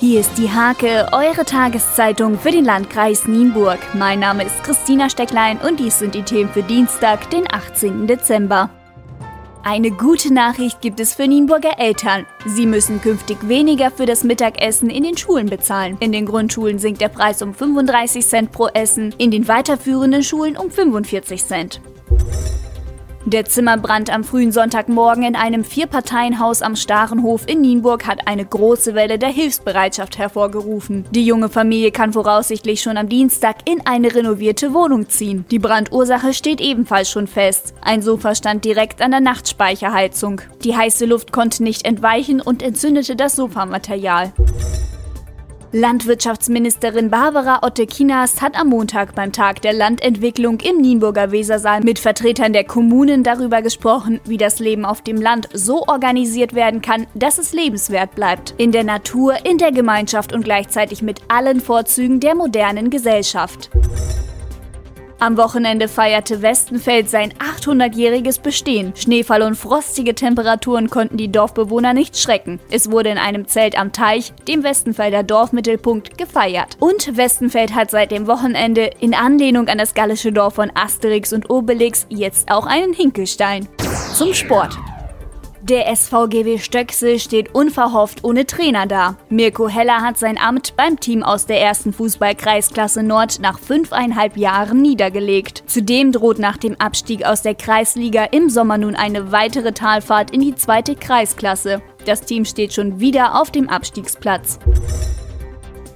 Hier ist die Hake, eure Tageszeitung für den Landkreis Nienburg. Mein Name ist Christina Stecklein und dies sind die Themen für Dienstag, den 18. Dezember. Eine gute Nachricht gibt es für Nienburger Eltern. Sie müssen künftig weniger für das Mittagessen in den Schulen bezahlen. In den Grundschulen sinkt der Preis um 35 Cent pro Essen, in den weiterführenden Schulen um 45 Cent. Der Zimmerbrand am frühen Sonntagmorgen in einem Vierparteienhaus am Starenhof in Nienburg hat eine große Welle der Hilfsbereitschaft hervorgerufen. Die junge Familie kann voraussichtlich schon am Dienstag in eine renovierte Wohnung ziehen. Die Brandursache steht ebenfalls schon fest. Ein Sofa stand direkt an der Nachtspeicherheizung. Die heiße Luft konnte nicht entweichen und entzündete das Sofamaterial. Landwirtschaftsministerin Barbara Otte-Kinas hat am Montag beim Tag der Landentwicklung im Nienburger Wesersaal mit Vertretern der Kommunen darüber gesprochen, wie das Leben auf dem Land so organisiert werden kann, dass es lebenswert bleibt. In der Natur, in der Gemeinschaft und gleichzeitig mit allen Vorzügen der modernen Gesellschaft. Am Wochenende feierte Westenfeld sein 800-jähriges Bestehen. Schneefall und frostige Temperaturen konnten die Dorfbewohner nicht schrecken. Es wurde in einem Zelt am Teich, dem Westenfelder Dorfmittelpunkt, gefeiert. Und Westenfeld hat seit dem Wochenende in Anlehnung an das gallische Dorf von Asterix und Obelix jetzt auch einen Hinkelstein. Zum Sport. Der SVGW Stöcksel steht unverhofft ohne Trainer da. Mirko Heller hat sein Amt beim Team aus der ersten Fußballkreisklasse Nord nach fünfeinhalb Jahren niedergelegt. Zudem droht nach dem Abstieg aus der Kreisliga im Sommer nun eine weitere Talfahrt in die zweite Kreisklasse. Das Team steht schon wieder auf dem Abstiegsplatz.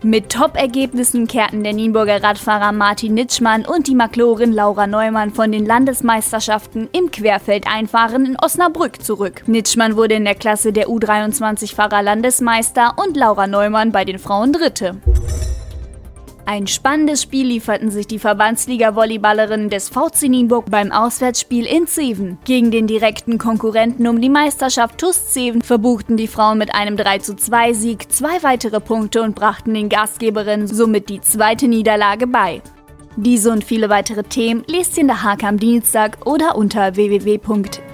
Mit Top-Ergebnissen kehrten der Nienburger Radfahrer Martin Nitschmann und die Maklorin Laura Neumann von den Landesmeisterschaften im Querfeldeinfahren in Osnabrück zurück. Nitschmann wurde in der Klasse der U23-Fahrer Landesmeister und Laura Neumann bei den Frauen Dritte. Ein spannendes Spiel lieferten sich die Verbandsliga-Volleyballerinnen des VC Nienburg beim Auswärtsspiel in Zeven. Gegen den direkten Konkurrenten um die Meisterschaft TUS Zeven verbuchten die Frauen mit einem 32 Sieg zwei weitere Punkte und brachten den Gastgeberinnen somit die zweite Niederlage bei. Diese und viele weitere Themen lest ihr in der Hake am Dienstag oder unter www.diehake.de.